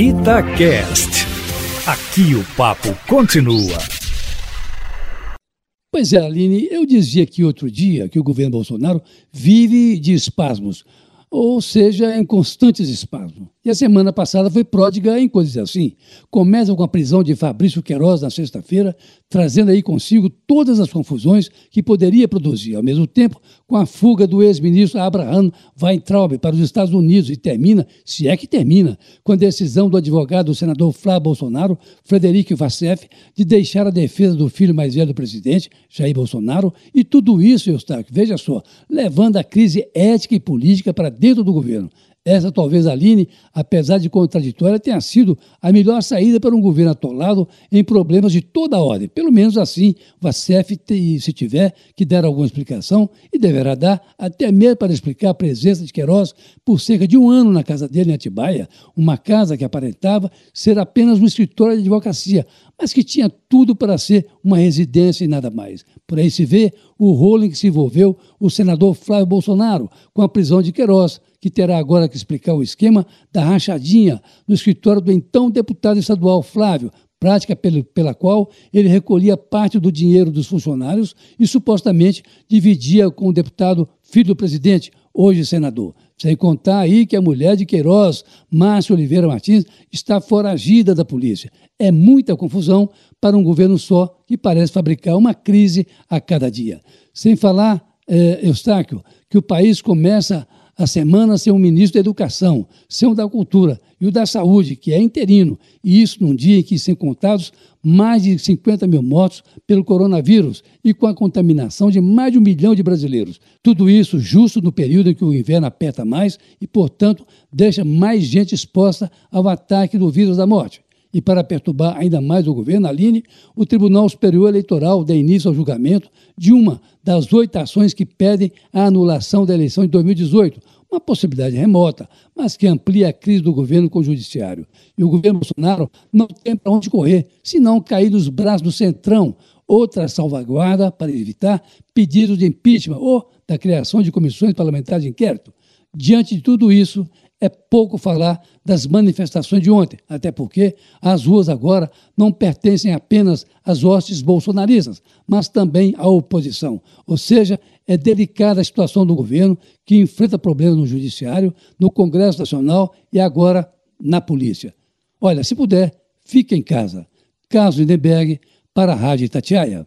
Itacast. Aqui o papo continua. Pois é, Aline, eu dizia aqui outro dia que o governo Bolsonaro vive de espasmos, ou seja, em constantes espasmos. E a semana passada foi pródiga em coisas assim. Começa com a prisão de Fabrício Queiroz na sexta-feira, trazendo aí consigo todas as confusões que poderia produzir. Ao mesmo tempo, com a fuga do ex-ministro Abraham Weintraub para os Estados Unidos e termina, se é que termina, com a decisão do advogado do senador Flávio Bolsonaro, Frederico Vassef, de deixar a defesa do filho mais velho do presidente, Jair Bolsonaro, e tudo isso, Eustáquio, veja só, levando a crise ética e política para dentro do governo. Essa talvez, Aline, apesar de contraditória, tenha sido a melhor saída para um governo atolado em problemas de toda a ordem. Pelo menos assim, o ACF, se tiver que dar alguma explicação, e deverá dar, até mesmo para explicar a presença de Queiroz por cerca de um ano na casa dele em Atibaia, uma casa que aparentava ser apenas um escritório de advocacia, mas que tinha tudo para ser uma residência e nada mais. Por aí se vê o rolo em que se envolveu o senador Flávio Bolsonaro com a prisão de Queiroz, que terá agora que explicar o esquema da rachadinha no escritório do então deputado estadual Flávio, prática pela qual ele recolhia parte do dinheiro dos funcionários e supostamente dividia com o deputado filho do presidente, hoje senador. Sem contar aí que a mulher de Queiroz, Márcia Oliveira Martins, está foragida da polícia. É muita confusão para um governo só que parece fabricar uma crise a cada dia. Sem falar, é, Eustáquio, que o país começa a semana sem o ministro da Educação, sem o da Cultura e o da Saúde, que é interino, e isso num dia em que são contados mais de 50 mil mortos pelo coronavírus e com a contaminação de mais de um milhão de brasileiros. Tudo isso justo no período em que o inverno aperta mais e, portanto, deixa mais gente exposta ao ataque do vírus da morte. E para perturbar ainda mais o governo, Aline, o Tribunal Superior Eleitoral dá início ao julgamento de uma das oito ações que pedem a anulação da eleição de 2018, uma possibilidade remota, mas que amplia a crise do governo com o judiciário. E o governo Bolsonaro não tem para onde correr, senão cair nos braços do Centrão, outra salvaguarda para evitar pedidos de impeachment ou da criação de comissões parlamentares de inquérito. Diante de tudo isso, é pouco falar das manifestações de ontem, até porque as ruas agora não pertencem apenas às hostes bolsonaristas, mas também à oposição. Ou seja, é delicada a situação do governo, que enfrenta problemas no Judiciário, no Congresso Nacional e agora na polícia. Olha, se puder, fique em casa. Carlos Lindenberg, para a Rádio Itatiaia.